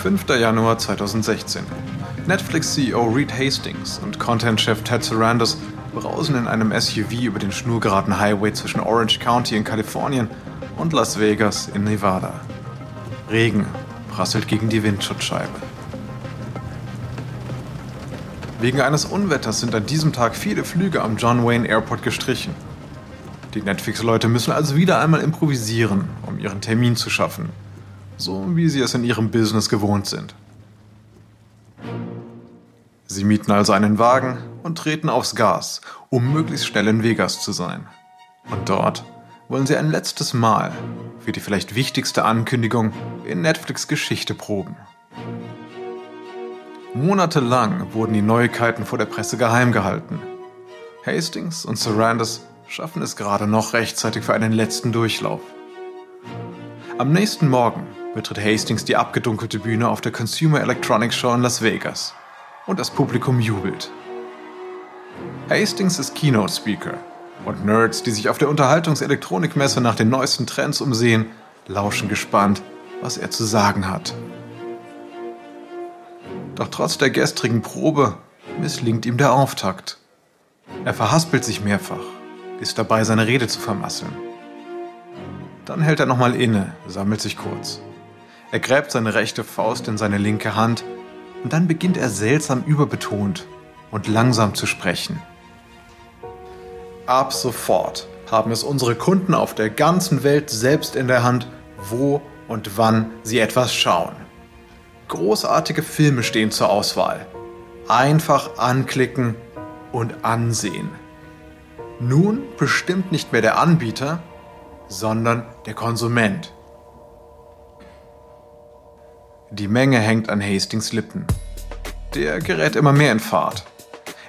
5. Januar 2016. Netflix-CEO Reed Hastings und Content-Chef Ted Sarandos brausen in einem SUV über den schnurgeraden Highway zwischen Orange County in Kalifornien und Las Vegas in Nevada. Regen prasselt gegen die Windschutzscheibe. Wegen eines Unwetters sind an diesem Tag viele Flüge am John Wayne Airport gestrichen. Die Netflix-Leute müssen also wieder einmal improvisieren, um ihren Termin zu schaffen. So wie sie es in ihrem Business gewohnt sind. Sie mieten also einen Wagen und treten aufs Gas, um möglichst schnell in Vegas zu sein. Und dort wollen sie ein letztes Mal für die vielleicht wichtigste Ankündigung in Netflix Geschichte proben. Monatelang wurden die Neuigkeiten vor der Presse geheim gehalten. Hastings und Sarandos schaffen es gerade noch rechtzeitig für einen letzten Durchlauf. Am nächsten Morgen betritt Hastings die abgedunkelte Bühne auf der Consumer Electronics Show in Las Vegas und das Publikum jubelt. Hastings ist Keynote Speaker und Nerds, die sich auf der Unterhaltungselektronikmesse nach den neuesten Trends umsehen, lauschen gespannt, was er zu sagen hat. Doch trotz der gestrigen Probe misslingt ihm der Auftakt. Er verhaspelt sich mehrfach ist dabei, seine Rede zu vermasseln. Dann hält er nochmal inne, sammelt sich kurz. Er gräbt seine rechte Faust in seine linke Hand und dann beginnt er seltsam überbetont und langsam zu sprechen. Ab sofort haben es unsere Kunden auf der ganzen Welt selbst in der Hand, wo und wann sie etwas schauen. Großartige Filme stehen zur Auswahl. Einfach anklicken und ansehen. Nun bestimmt nicht mehr der Anbieter, sondern der Konsument. Die Menge hängt an Hastings Lippen. Der gerät immer mehr in Fahrt.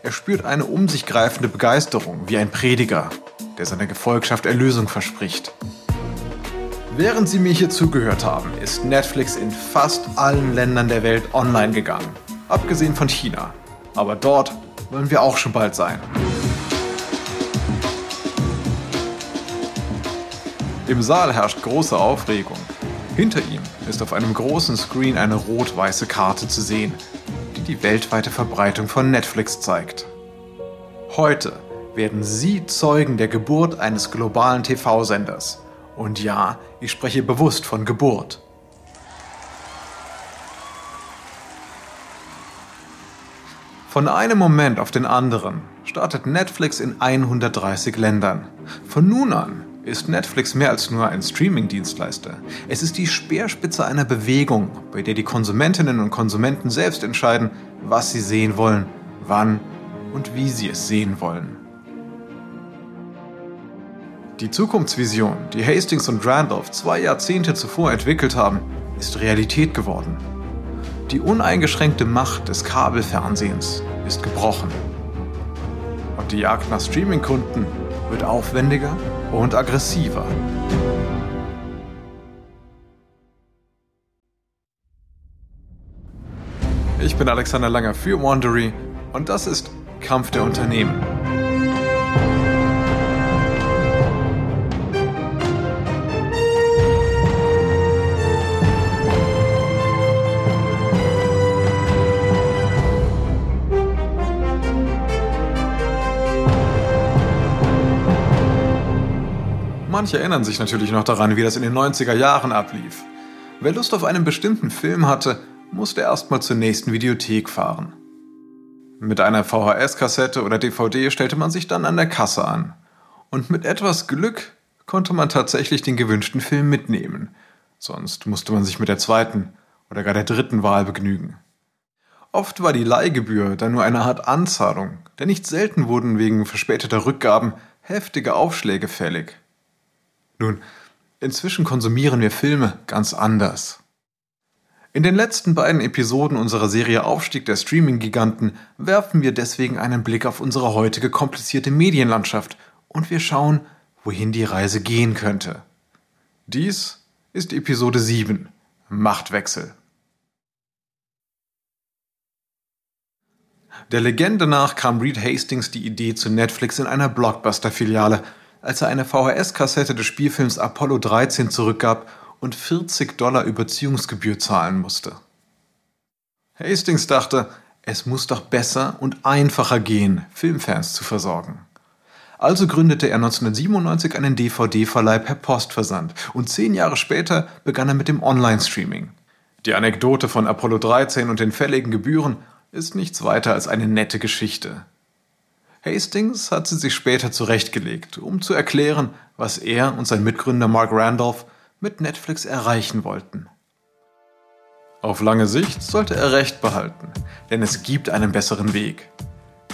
Er spürt eine um sich greifende Begeisterung wie ein Prediger, der seiner Gefolgschaft Erlösung verspricht. Während Sie mir hier zugehört haben, ist Netflix in fast allen Ländern der Welt online gegangen, abgesehen von China. Aber dort wollen wir auch schon bald sein. Im Saal herrscht große Aufregung. Hinter ihm ist auf einem großen Screen eine rot-weiße Karte zu sehen, die die weltweite Verbreitung von Netflix zeigt. Heute werden Sie Zeugen der Geburt eines globalen TV-Senders. Und ja, ich spreche bewusst von Geburt. Von einem Moment auf den anderen startet Netflix in 130 Ländern. Von nun an ist Netflix mehr als nur ein Streaming-Dienstleister. Es ist die Speerspitze einer Bewegung, bei der die Konsumentinnen und Konsumenten selbst entscheiden, was sie sehen wollen, wann und wie sie es sehen wollen. Die Zukunftsvision, die Hastings und Randolph zwei Jahrzehnte zuvor entwickelt haben, ist Realität geworden. Die uneingeschränkte Macht des Kabelfernsehens ist gebrochen. Und die Jagd nach Streaming-Kunden wird aufwendiger und aggressiver. Ich bin Alexander Langer für Wandery und das ist Kampf der Unternehmen. Manche erinnern sich natürlich noch daran, wie das in den 90er Jahren ablief. Wer Lust auf einen bestimmten Film hatte, musste erstmal zur nächsten Videothek fahren. Mit einer VHS-Kassette oder DVD stellte man sich dann an der Kasse an. Und mit etwas Glück konnte man tatsächlich den gewünschten Film mitnehmen. Sonst musste man sich mit der zweiten oder gar der dritten Wahl begnügen. Oft war die Leihgebühr dann nur eine Art Anzahlung, denn nicht selten wurden wegen verspäteter Rückgaben heftige Aufschläge fällig. Nun, inzwischen konsumieren wir Filme ganz anders. In den letzten beiden Episoden unserer Serie Aufstieg der Streaming-Giganten werfen wir deswegen einen Blick auf unsere heutige komplizierte Medienlandschaft und wir schauen, wohin die Reise gehen könnte. Dies ist Episode 7 Machtwechsel. Der Legende nach kam Reed Hastings die Idee zu Netflix in einer Blockbuster-Filiale als er eine VHS-Kassette des Spielfilms Apollo 13 zurückgab und 40 Dollar Überziehungsgebühr zahlen musste. Hastings dachte, es muss doch besser und einfacher gehen, Filmfans zu versorgen. Also gründete er 1997 einen DVD-Verleih per Postversand und zehn Jahre später begann er mit dem Online-Streaming. Die Anekdote von Apollo 13 und den fälligen Gebühren ist nichts weiter als eine nette Geschichte. Hastings hat sie sich später zurechtgelegt, um zu erklären, was er und sein Mitgründer Mark Randolph mit Netflix erreichen wollten. Auf lange Sicht sollte er recht behalten, denn es gibt einen besseren Weg.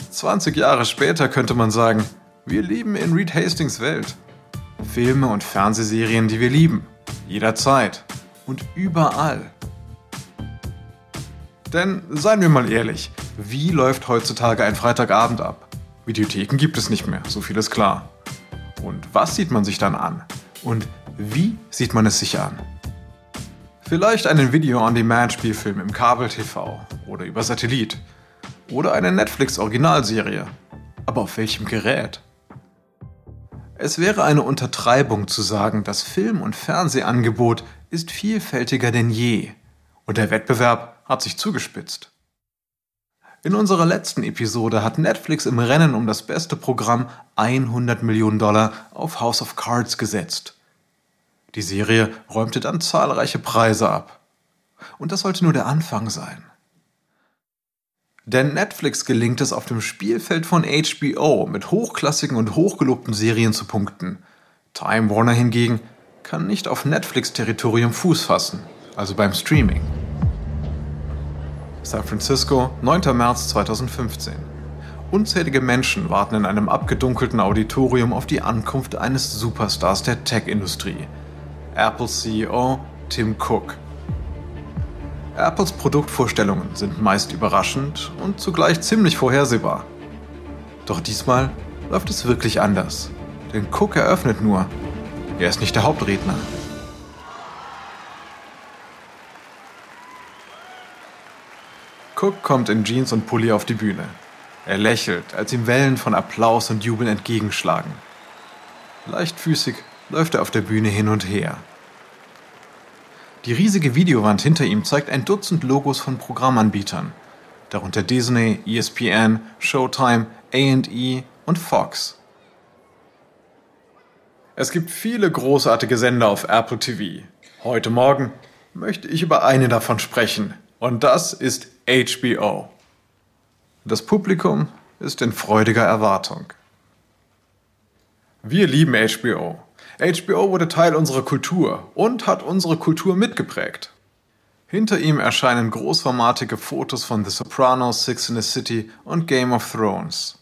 20 Jahre später könnte man sagen, wir leben in Reed Hastings Welt. Filme und Fernsehserien, die wir lieben, jederzeit und überall. Denn seien wir mal ehrlich, wie läuft heutzutage ein Freitagabend ab? Videotheken gibt es nicht mehr, so viel ist klar. Und was sieht man sich dann an? Und wie sieht man es sich an? Vielleicht einen Video-on-Demand-Spielfilm im Kabel-TV oder über Satellit. Oder eine Netflix-Originalserie. Aber auf welchem Gerät? Es wäre eine Untertreibung zu sagen, das Film- und Fernsehangebot ist vielfältiger denn je. Und der Wettbewerb hat sich zugespitzt. In unserer letzten Episode hat Netflix im Rennen um das beste Programm 100 Millionen Dollar auf House of Cards gesetzt. Die Serie räumte dann zahlreiche Preise ab. Und das sollte nur der Anfang sein. Denn Netflix gelingt es auf dem Spielfeld von HBO mit hochklassigen und hochgelobten Serien zu punkten. Time Warner hingegen kann nicht auf Netflix-Territorium Fuß fassen, also beim Streaming. San Francisco, 9. März 2015. Unzählige Menschen warten in einem abgedunkelten Auditorium auf die Ankunft eines Superstars der Tech-Industrie. Apple CEO Tim Cook. Apples Produktvorstellungen sind meist überraschend und zugleich ziemlich vorhersehbar. Doch diesmal läuft es wirklich anders. Denn Cook eröffnet nur. Er ist nicht der Hauptredner. Cook kommt in Jeans und Pulli auf die Bühne. Er lächelt, als ihm Wellen von Applaus und Jubel entgegenschlagen. Leichtfüßig läuft er auf der Bühne hin und her. Die riesige Videowand hinter ihm zeigt ein Dutzend Logos von Programmanbietern, darunter Disney, ESPN, Showtime, AE und Fox. Es gibt viele großartige Sender auf Apple TV. Heute Morgen möchte ich über eine davon sprechen, und das ist HBO. Das Publikum ist in freudiger Erwartung. Wir lieben HBO. HBO wurde Teil unserer Kultur und hat unsere Kultur mitgeprägt. Hinter ihm erscheinen großformatige Fotos von The Sopranos, Six in the City und Game of Thrones.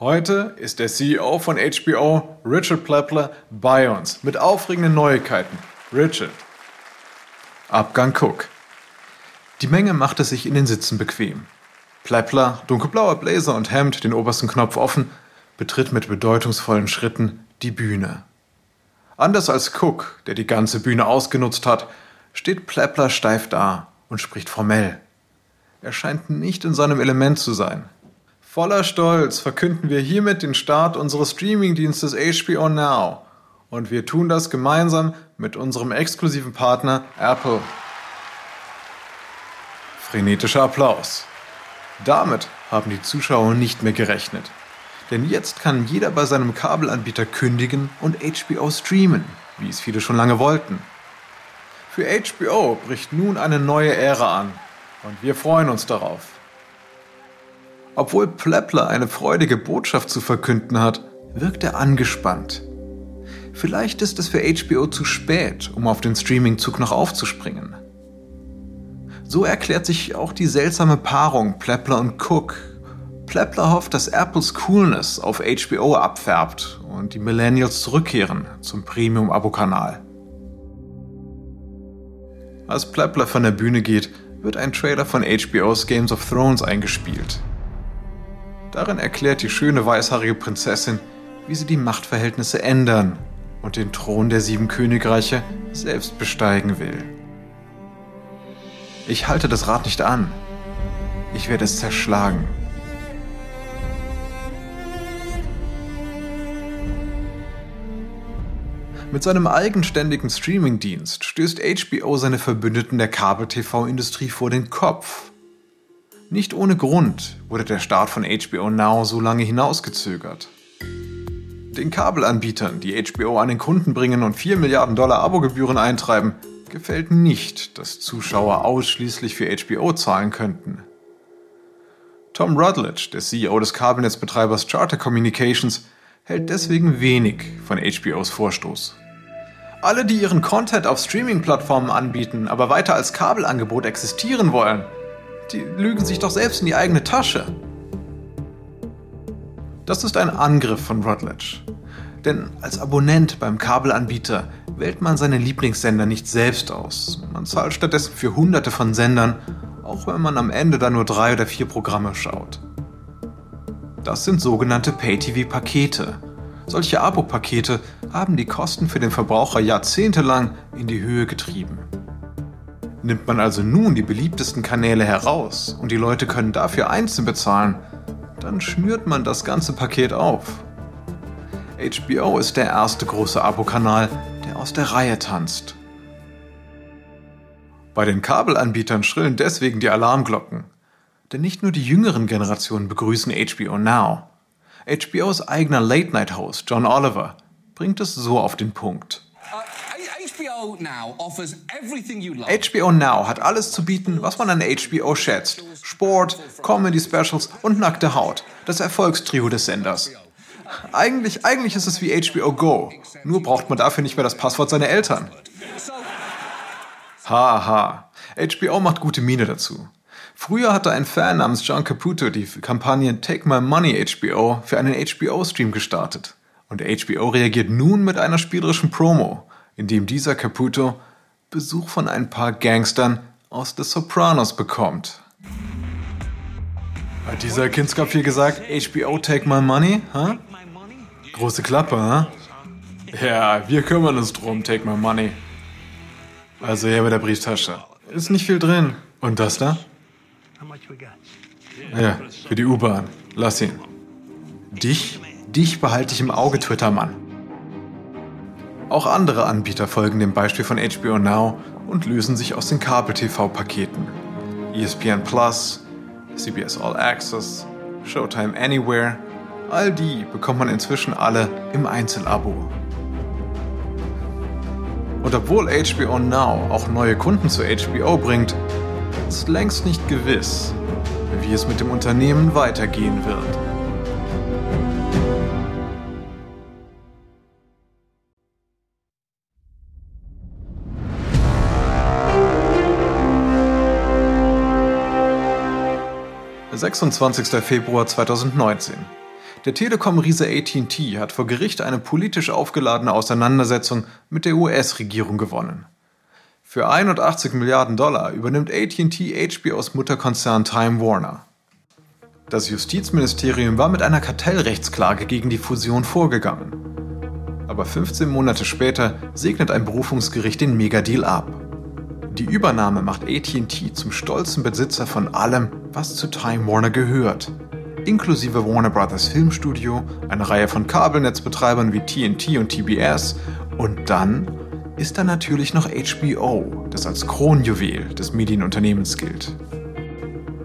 Heute ist der CEO von HBO, Richard Plepler, bei uns mit aufregenden Neuigkeiten. Richard. Abgang Cook. Die Menge machte sich in den Sitzen bequem. Pleipler, dunkelblauer Blazer und Hemd, den obersten Knopf offen, betritt mit bedeutungsvollen Schritten die Bühne. Anders als Cook, der die ganze Bühne ausgenutzt hat, steht Pleppler steif da und spricht formell. Er scheint nicht in seinem Element zu sein. Voller Stolz verkünden wir hiermit den Start unseres Streamingdienstes HBO Now. Und wir tun das gemeinsam mit unserem exklusiven Partner Apple. Frenetischer Applaus. Damit haben die Zuschauer nicht mehr gerechnet. Denn jetzt kann jeder bei seinem Kabelanbieter kündigen und HBO streamen, wie es viele schon lange wollten. Für HBO bricht nun eine neue Ära an und wir freuen uns darauf. Obwohl Pleppler eine freudige Botschaft zu verkünden hat, wirkt er angespannt. Vielleicht ist es für HBO zu spät, um auf den Streamingzug noch aufzuspringen. So erklärt sich auch die seltsame Paarung Pleppler und Cook. Pleppler hofft, dass Apples Coolness auf HBO abfärbt und die Millennials zurückkehren zum Premium-Abo-Kanal. Als Pleppler von der Bühne geht, wird ein Trailer von HBO's Games of Thrones eingespielt. Darin erklärt die schöne weißhaarige Prinzessin, wie sie die Machtverhältnisse ändern und den Thron der sieben Königreiche selbst besteigen will. Ich halte das Rad nicht an. Ich werde es zerschlagen. Mit seinem eigenständigen Streamingdienst stößt HBO seine Verbündeten der Kabel-TV-Industrie vor den Kopf. Nicht ohne Grund wurde der Start von HBO Now so lange hinausgezögert. Den Kabelanbietern, die HBO an den Kunden bringen und 4 Milliarden Dollar Abogebühren eintreiben, gefällt nicht, dass Zuschauer ausschließlich für HBO zahlen könnten. Tom Rutledge, der CEO des Kabelnetzbetreibers Charter Communications, hält deswegen wenig von HBOs Vorstoß. Alle, die ihren Content auf Streaming-Plattformen anbieten, aber weiter als Kabelangebot existieren wollen, die lügen sich doch selbst in die eigene Tasche. Das ist ein Angriff von Rutledge. Denn als Abonnent beim Kabelanbieter wählt man seine Lieblingssender nicht selbst aus. Man zahlt stattdessen für hunderte von Sendern, auch wenn man am Ende dann nur drei oder vier Programme schaut. Das sind sogenannte Pay-TV-Pakete. Solche Abo-Pakete haben die Kosten für den Verbraucher jahrzehntelang in die Höhe getrieben. Nimmt man also nun die beliebtesten Kanäle heraus und die Leute können dafür einzeln bezahlen, dann schnürt man das ganze Paket auf. HBO ist der erste große Abokanal, der aus der Reihe tanzt. Bei den Kabelanbietern schrillen deswegen die Alarmglocken. Denn nicht nur die jüngeren Generationen begrüßen HBO Now. HBOs eigener Late-Night-Host John Oliver bringt es so auf den Punkt. HBO Now hat alles zu bieten, was man an HBO schätzt. Sport, Comedy-Specials und nackte Haut. Das Erfolgstrio des Senders. Eigentlich, eigentlich ist es wie HBO Go. Nur braucht man dafür nicht mehr das Passwort seiner Eltern. Haha. HBO macht gute Miene dazu. Früher hatte ein Fan namens John Caputo die Kampagne Take My Money HBO für einen HBO-Stream gestartet. Und HBO reagiert nun mit einer spielerischen Promo, in dem dieser Caputo Besuch von ein paar Gangstern aus The Sopranos bekommt. Hat dieser Kinskopf hier gesagt, HBO Take My Money? Huh? Große Klappe, huh? Ja, wir kümmern uns drum, Take My Money. Also her mit der Brieftasche. Ist nicht viel drin. Und das da? Ja, für die U-Bahn. Lass ihn. Dich, dich behalte ich im Auge, Twitter-Mann. Auch andere Anbieter folgen dem Beispiel von HBO Now und lösen sich aus den Kabel-TV-Paketen. ESPN Plus, CBS All Access, Showtime Anywhere, all die bekommt man inzwischen alle im Einzelabo. Und obwohl HBO Now auch neue Kunden zu HBO bringt, ist längst nicht gewiss, wie es mit dem Unternehmen weitergehen wird. Der 26. Februar 2019. Der Telekom-Riese AT&T hat vor Gericht eine politisch aufgeladene Auseinandersetzung mit der US-Regierung gewonnen. Für 81 Milliarden Dollar übernimmt AT&T HBOs Mutterkonzern Time Warner. Das Justizministerium war mit einer Kartellrechtsklage gegen die Fusion vorgegangen. Aber 15 Monate später segnet ein Berufungsgericht den Megadeal ab. Die Übernahme macht AT&T zum stolzen Besitzer von allem, was zu Time Warner gehört – inklusive Warner Brothers Filmstudio, eine Reihe von Kabelnetzbetreibern wie TNT und TBS und dann ist da natürlich noch HBO, das als Kronjuwel des Medienunternehmens gilt.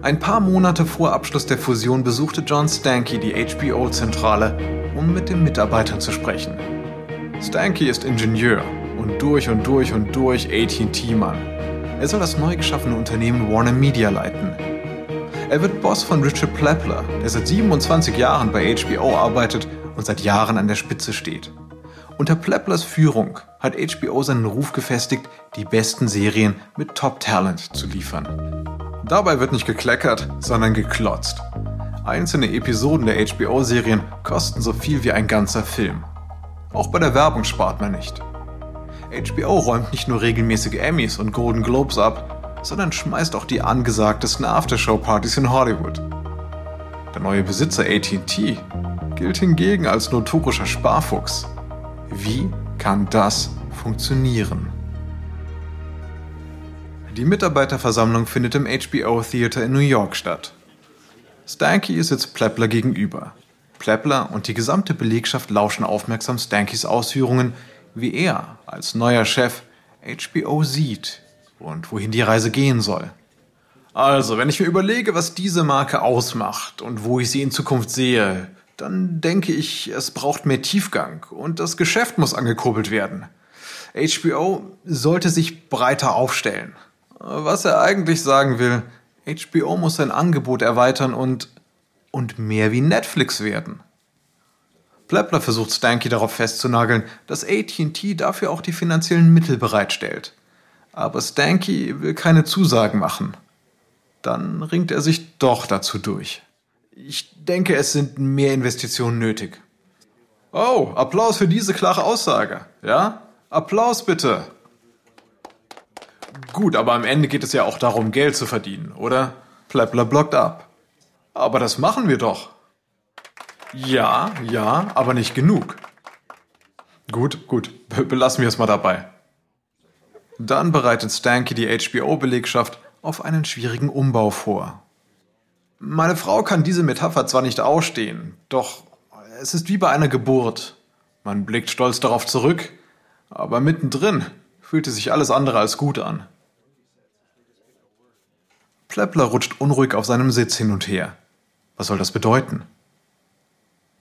Ein paar Monate vor Abschluss der Fusion besuchte John Stanky die HBO-Zentrale, um mit den Mitarbeitern zu sprechen. Stanky ist Ingenieur und durch und durch und durch AT&T-Mann. Er soll das neu geschaffene Unternehmen Warner Media leiten er wird Boss von Richard Plepler, der seit 27 Jahren bei HBO arbeitet und seit Jahren an der Spitze steht. Unter Pleplers Führung hat HBO seinen Ruf gefestigt, die besten Serien mit Top-Talent zu liefern. Dabei wird nicht gekleckert, sondern geklotzt. Einzelne Episoden der HBO-Serien kosten so viel wie ein ganzer Film. Auch bei der Werbung spart man nicht. HBO räumt nicht nur regelmäßige Emmys und Golden Globes ab, sondern schmeißt auch die angesagtesten Aftershow-Partys in Hollywood. Der neue Besitzer ATT gilt hingegen als notorischer Sparfuchs. Wie kann das funktionieren? Die Mitarbeiterversammlung findet im HBO Theater in New York statt. Stanky sitzt Plepler gegenüber. Plepler und die gesamte Belegschaft lauschen aufmerksam Stankys Ausführungen, wie er als neuer Chef HBO sieht und wohin die Reise gehen soll. Also, wenn ich mir überlege, was diese Marke ausmacht und wo ich sie in Zukunft sehe, dann denke ich, es braucht mehr Tiefgang und das Geschäft muss angekurbelt werden. HBO sollte sich breiter aufstellen. Was er eigentlich sagen will, HBO muss sein Angebot erweitern und, und mehr wie Netflix werden. Plepler versucht Stanky darauf festzunageln, dass AT&T dafür auch die finanziellen Mittel bereitstellt. Aber Stanky will keine Zusagen machen. Dann ringt er sich doch dazu durch. Ich denke, es sind mehr Investitionen nötig. Oh, Applaus für diese klare Aussage. Ja? Applaus bitte. Gut, aber am Ende geht es ja auch darum, Geld zu verdienen, oder? Plepler blockt ab. Aber das machen wir doch. Ja, ja, aber nicht genug. Gut, gut, belassen wir es mal dabei. Dann bereitet Stanky die HBO-Belegschaft auf einen schwierigen Umbau vor. Meine Frau kann diese Metapher zwar nicht ausstehen, doch es ist wie bei einer Geburt. Man blickt stolz darauf zurück, aber mittendrin fühlte sich alles andere als gut an. Plepler rutscht unruhig auf seinem Sitz hin und her. Was soll das bedeuten?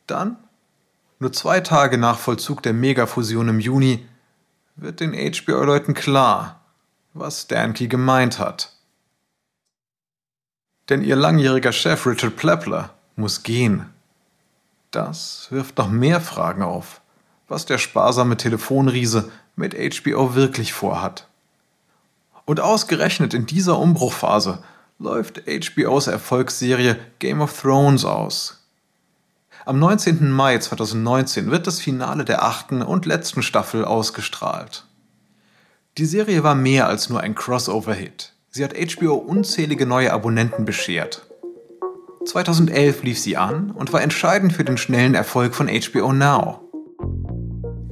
Dann, nur zwei Tage nach Vollzug der Megafusion im Juni, wird den HBO-Leuten klar, was Stanky gemeint hat. Denn ihr langjähriger Chef Richard Plepler muss gehen. Das wirft noch mehr Fragen auf, was der sparsame Telefonriese mit HBO wirklich vorhat. Und ausgerechnet in dieser Umbruchphase läuft HBOs Erfolgsserie Game of Thrones aus. Am 19. Mai 2019 wird das Finale der achten und letzten Staffel ausgestrahlt. Die Serie war mehr als nur ein Crossover-Hit. Sie hat HBO unzählige neue Abonnenten beschert. 2011 lief sie an und war entscheidend für den schnellen Erfolg von HBO Now.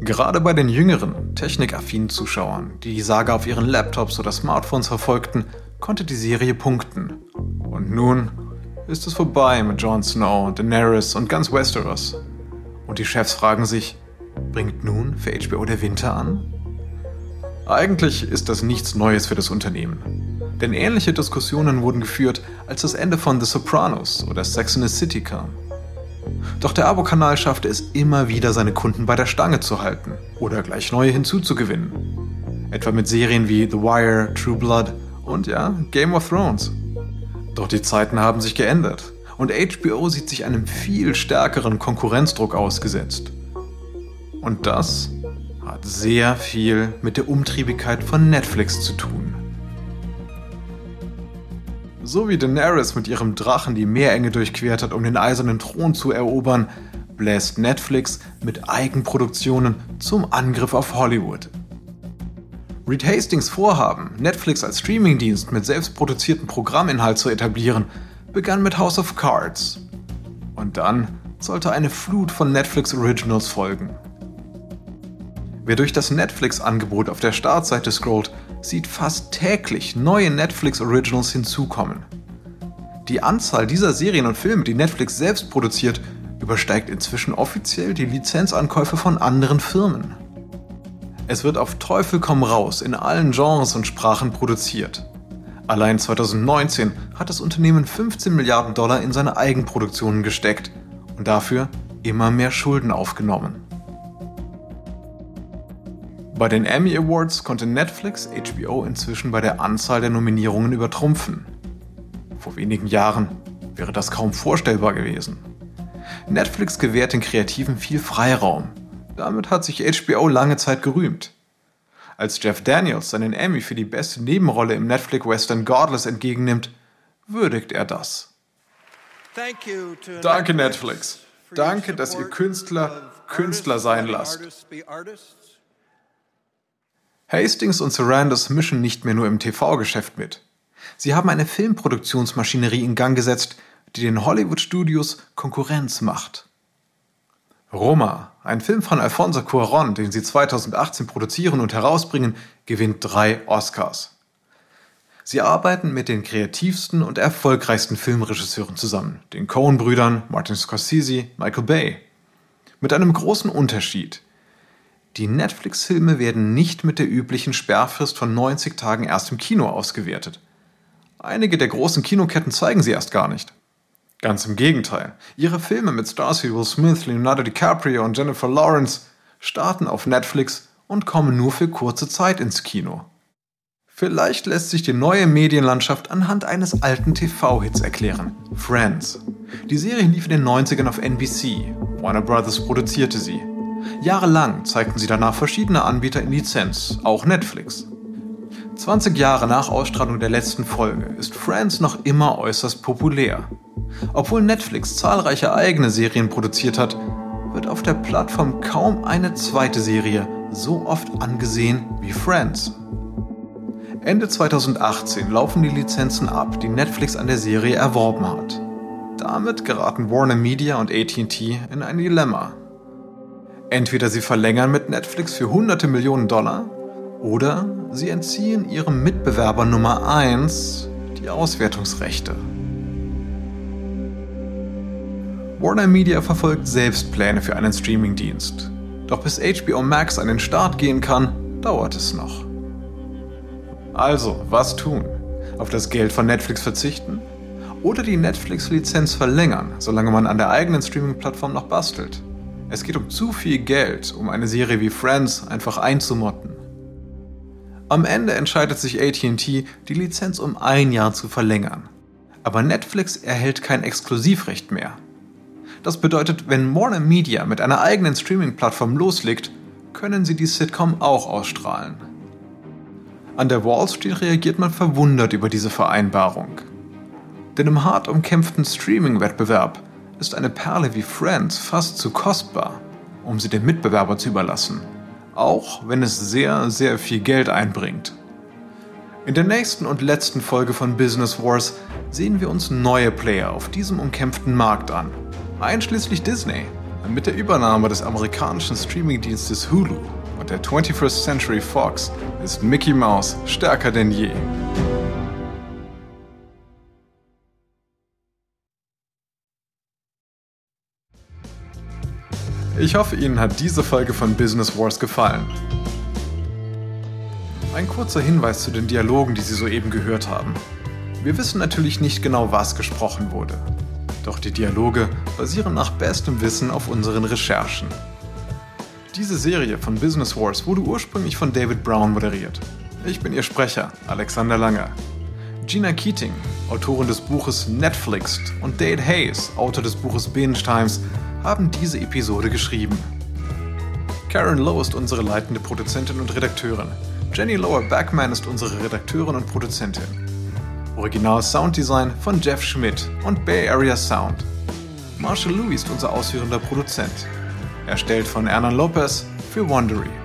Gerade bei den jüngeren, technikaffinen Zuschauern, die die Saga auf ihren Laptops oder Smartphones verfolgten, konnte die Serie punkten. Und nun ist es vorbei mit Jon Snow, Daenerys und ganz Westeros. Und die Chefs fragen sich, bringt nun für HBO der Winter an? Eigentlich ist das nichts Neues für das Unternehmen. Denn ähnliche Diskussionen wurden geführt, als das Ende von The Sopranos oder Sex in the City kam. Doch der Abo-Kanal schaffte es immer wieder, seine Kunden bei der Stange zu halten oder gleich neue hinzuzugewinnen. Etwa mit Serien wie The Wire, True Blood und ja, Game of Thrones. Doch die Zeiten haben sich geändert und HBO sieht sich einem viel stärkeren Konkurrenzdruck ausgesetzt. Und das hat sehr viel mit der Umtriebigkeit von Netflix zu tun. So wie Daenerys mit ihrem Drachen die Meerenge durchquert hat, um den eisernen Thron zu erobern, bläst Netflix mit Eigenproduktionen zum Angriff auf Hollywood. Reed Hastings Vorhaben, Netflix als Streamingdienst mit selbstproduziertem Programminhalt zu etablieren, begann mit House of Cards. Und dann sollte eine Flut von Netflix Originals folgen. Wer durch das Netflix-Angebot auf der Startseite scrollt, sieht fast täglich neue Netflix Originals hinzukommen. Die Anzahl dieser Serien und Filme, die Netflix selbst produziert, übersteigt inzwischen offiziell die Lizenzankäufe von anderen Firmen. Es wird auf Teufel komm raus in allen Genres und Sprachen produziert. Allein 2019 hat das Unternehmen 15 Milliarden Dollar in seine Eigenproduktionen gesteckt und dafür immer mehr Schulden aufgenommen. Bei den Emmy Awards konnte Netflix HBO inzwischen bei der Anzahl der Nominierungen übertrumpfen. Vor wenigen Jahren wäre das kaum vorstellbar gewesen. Netflix gewährt den Kreativen viel Freiraum damit hat sich HBO lange Zeit gerühmt. Als Jeff Daniels seinen Emmy für die beste Nebenrolle im Netflix-Western Godless entgegennimmt, würdigt er das. Danke Netflix. Danke, dass ihr Künstler Künstler sein lasst. Hastings und Sarandos mischen nicht mehr nur im TV-Geschäft mit. Sie haben eine Filmproduktionsmaschinerie in Gang gesetzt, die den Hollywood-Studios Konkurrenz macht. Roma, ein Film von Alfonso Cuarón, den sie 2018 produzieren und herausbringen, gewinnt drei Oscars. Sie arbeiten mit den kreativsten und erfolgreichsten Filmregisseuren zusammen, den Coen-Brüdern, Martin Scorsese, Michael Bay. Mit einem großen Unterschied. Die Netflix-Filme werden nicht mit der üblichen Sperrfrist von 90 Tagen erst im Kino ausgewertet. Einige der großen Kinoketten zeigen sie erst gar nicht. Ganz im Gegenteil, ihre Filme mit Stars wie Will Smith, Leonardo DiCaprio und Jennifer Lawrence starten auf Netflix und kommen nur für kurze Zeit ins Kino. Vielleicht lässt sich die neue Medienlandschaft anhand eines alten TV-Hits erklären: Friends. Die Serie lief in den 90ern auf NBC. Warner Brothers produzierte sie. Jahrelang zeigten sie danach verschiedene Anbieter in Lizenz, auch Netflix. 20 Jahre nach Ausstrahlung der letzten Folge ist Friends noch immer äußerst populär. Obwohl Netflix zahlreiche eigene Serien produziert hat, wird auf der Plattform kaum eine zweite Serie so oft angesehen wie Friends. Ende 2018 laufen die Lizenzen ab, die Netflix an der Serie erworben hat. Damit geraten Warner Media und ATT in ein Dilemma. Entweder sie verlängern mit Netflix für hunderte Millionen Dollar oder sie entziehen ihrem Mitbewerber Nummer 1 die Auswertungsrechte. Warner Media verfolgt selbst Pläne für einen Streamingdienst. Doch bis HBO Max an den Start gehen kann, dauert es noch. Also, was tun? Auf das Geld von Netflix verzichten? Oder die Netflix-Lizenz verlängern, solange man an der eigenen Streaming-Plattform noch bastelt? Es geht um zu viel Geld, um eine Serie wie Friends einfach einzumotten. Am Ende entscheidet sich ATT, die Lizenz um ein Jahr zu verlängern. Aber Netflix erhält kein Exklusivrecht mehr. Das bedeutet, wenn Warner Media mit einer eigenen Streaming-Plattform loslegt, können sie die Sitcom auch ausstrahlen. An der Wall Street reagiert man verwundert über diese Vereinbarung. Denn im hart umkämpften Streaming-Wettbewerb ist eine Perle wie Friends fast zu kostbar, um sie dem Mitbewerber zu überlassen, auch wenn es sehr, sehr viel Geld einbringt. In der nächsten und letzten Folge von Business Wars sehen wir uns neue Player auf diesem umkämpften Markt an, einschließlich Disney, mit der Übernahme des amerikanischen Streamingdienstes Hulu und der 21st Century Fox ist Mickey Mouse stärker denn je. Ich hoffe, Ihnen hat diese Folge von Business Wars gefallen. Ein kurzer Hinweis zu den Dialogen, die Sie soeben gehört haben. Wir wissen natürlich nicht genau, was gesprochen wurde. Doch die Dialoge basieren nach bestem Wissen auf unseren Recherchen. Diese Serie von Business Wars wurde ursprünglich von David Brown moderiert. Ich bin Ihr Sprecher, Alexander Langer. Gina Keating, Autorin des Buches Netflixed, und Dade Hayes, Autor des Buches Binge Times, haben diese Episode geschrieben. Karen Lowe ist unsere leitende Produzentin und Redakteurin. Jenny Lower Backman ist unsere Redakteurin und Produzentin. Original Sounddesign von Jeff Schmidt und Bay Area Sound. Marshall Louis ist unser ausführender Produzent. Erstellt von Hernan Lopez für Wondery.